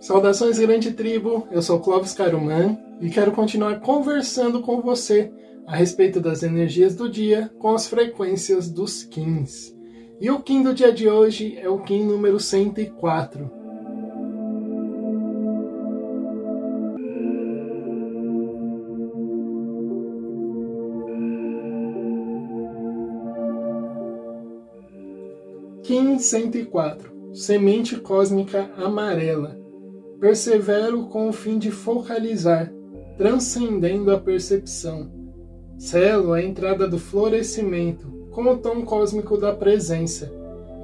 Saudações, grande tribo! Eu sou Clóvis Caruman e quero continuar conversando com você a respeito das energias do dia com as frequências dos Kins. E o Kim do dia de hoje é o Kim número 104. Kim 104 Semente cósmica amarela. Persevero com o fim de focalizar, transcendendo a percepção. Selo a entrada do florescimento, com o tom cósmico da presença.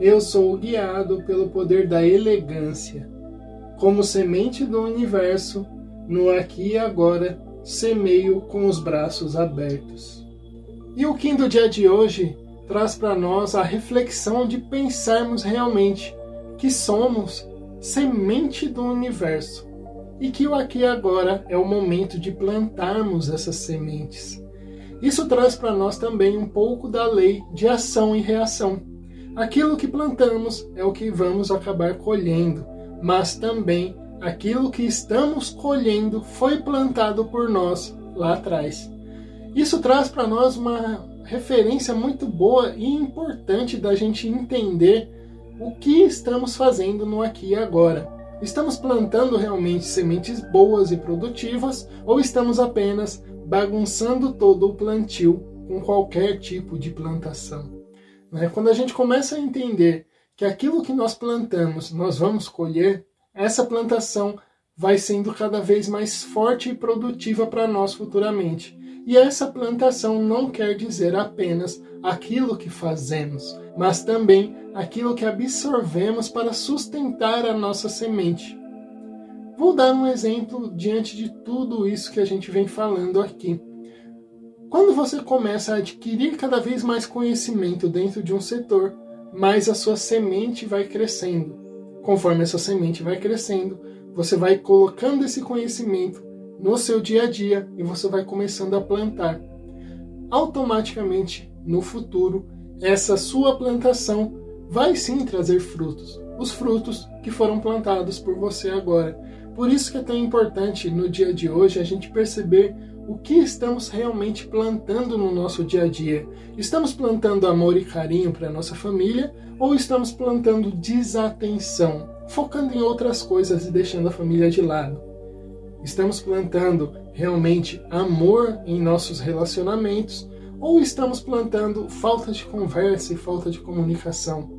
Eu sou guiado pelo poder da elegância. Como semente do universo, no aqui e agora, semeio com os braços abertos. E o Kim do dia de hoje traz para nós a reflexão de pensarmos realmente que somos semente do universo e que o aqui e agora é o momento de plantarmos essas sementes. Isso traz para nós também um pouco da lei de ação e reação. Aquilo que plantamos é o que vamos acabar colhendo, mas também aquilo que estamos colhendo foi plantado por nós lá atrás. Isso traz para nós uma referência muito boa e importante da gente entender o que estamos fazendo no aqui e agora. Estamos plantando realmente sementes boas e produtivas ou estamos apenas bagunçando todo o plantio com qualquer tipo de plantação. Né? Quando a gente começa a entender que aquilo que nós plantamos nós vamos colher, essa plantação vai sendo cada vez mais forte e produtiva para nós futuramente. E essa plantação não quer dizer apenas aquilo que fazemos, mas também aquilo que absorvemos para sustentar a nossa semente. Vou dar um exemplo diante de tudo isso que a gente vem falando aqui. Quando você começa a adquirir cada vez mais conhecimento dentro de um setor, mais a sua semente vai crescendo. Conforme essa semente vai crescendo, você vai colocando esse conhecimento no seu dia a dia e você vai começando a plantar. Automaticamente, no futuro, essa sua plantação vai sim trazer frutos, os frutos que foram plantados por você agora. Por isso que é tão importante no dia de hoje a gente perceber o que estamos realmente plantando no nosso dia a dia. Estamos plantando amor e carinho para nossa família ou estamos plantando desatenção, focando em outras coisas e deixando a família de lado? Estamos plantando realmente amor em nossos relacionamentos ou estamos plantando falta de conversa e falta de comunicação?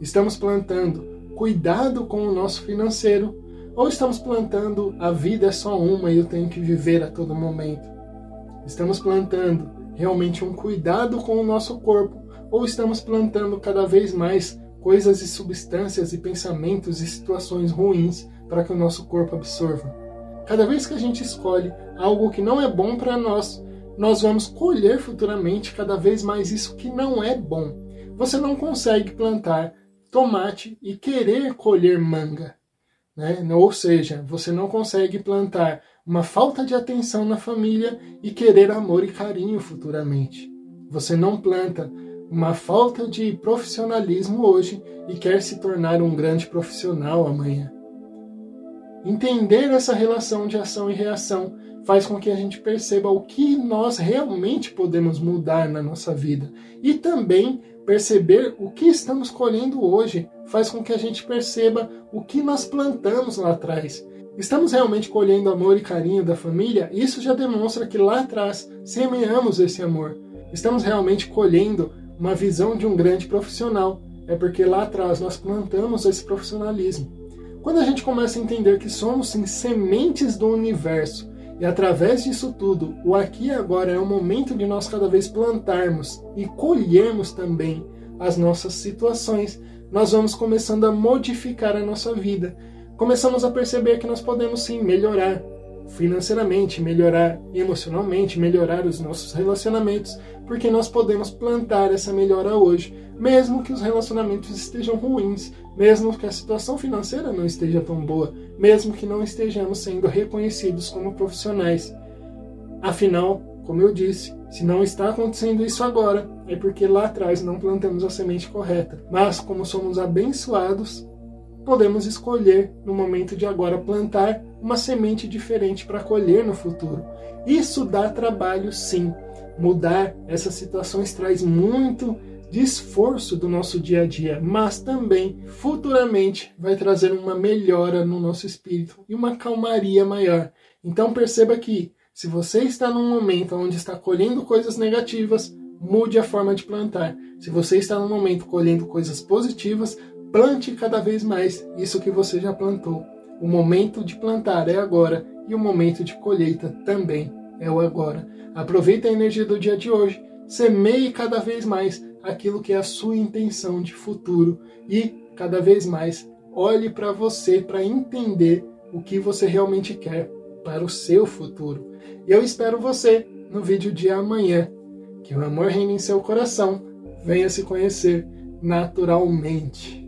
Estamos plantando cuidado com o nosso financeiro ou estamos plantando a vida é só uma e eu tenho que viver a todo momento? Estamos plantando realmente um cuidado com o nosso corpo ou estamos plantando cada vez mais coisas e substâncias e pensamentos e situações ruins para que o nosso corpo absorva? Cada vez que a gente escolhe algo que não é bom para nós, nós vamos colher futuramente cada vez mais isso que não é bom. Você não consegue plantar tomate e querer colher manga. Né? Ou seja, você não consegue plantar uma falta de atenção na família e querer amor e carinho futuramente. Você não planta uma falta de profissionalismo hoje e quer se tornar um grande profissional amanhã. Entender essa relação de ação e reação faz com que a gente perceba o que nós realmente podemos mudar na nossa vida e também perceber o que estamos colhendo hoje faz com que a gente perceba o que nós plantamos lá atrás. Estamos realmente colhendo amor e carinho da família? Isso já demonstra que lá atrás semeamos esse amor. Estamos realmente colhendo uma visão de um grande profissional. É porque lá atrás nós plantamos esse profissionalismo. Quando a gente começa a entender que somos sim sementes do universo e através disso tudo, o aqui e agora é o momento de nós cada vez plantarmos e colhermos também as nossas situações. Nós vamos começando a modificar a nossa vida. Começamos a perceber que nós podemos sim melhorar financeiramente, melhorar emocionalmente, melhorar os nossos relacionamentos, porque nós podemos plantar essa melhora hoje, mesmo que os relacionamentos estejam ruins, mesmo que a situação financeira não esteja tão boa, mesmo que não estejamos sendo reconhecidos como profissionais. Afinal, como eu disse, se não está acontecendo isso agora, é porque lá atrás não plantamos a semente correta. Mas, como somos abençoados, podemos escolher no momento de agora plantar uma semente diferente para colher no futuro. Isso dá trabalho sim. Mudar essas situações traz muito de esforço do nosso dia a dia, mas também futuramente vai trazer uma melhora no nosso espírito e uma calmaria maior. Então perceba que se você está num momento onde está colhendo coisas negativas, mude a forma de plantar. Se você está num momento colhendo coisas positivas, plante cada vez mais isso que você já plantou. O momento de plantar é agora e o momento de colheita também é o agora. Aproveite a energia do dia de hoje, semeie cada vez mais aquilo que é a sua intenção de futuro e cada vez mais olhe para você para entender o que você realmente quer para o seu futuro. E eu espero você no vídeo de amanhã. Que o amor reine em seu coração, venha se conhecer naturalmente.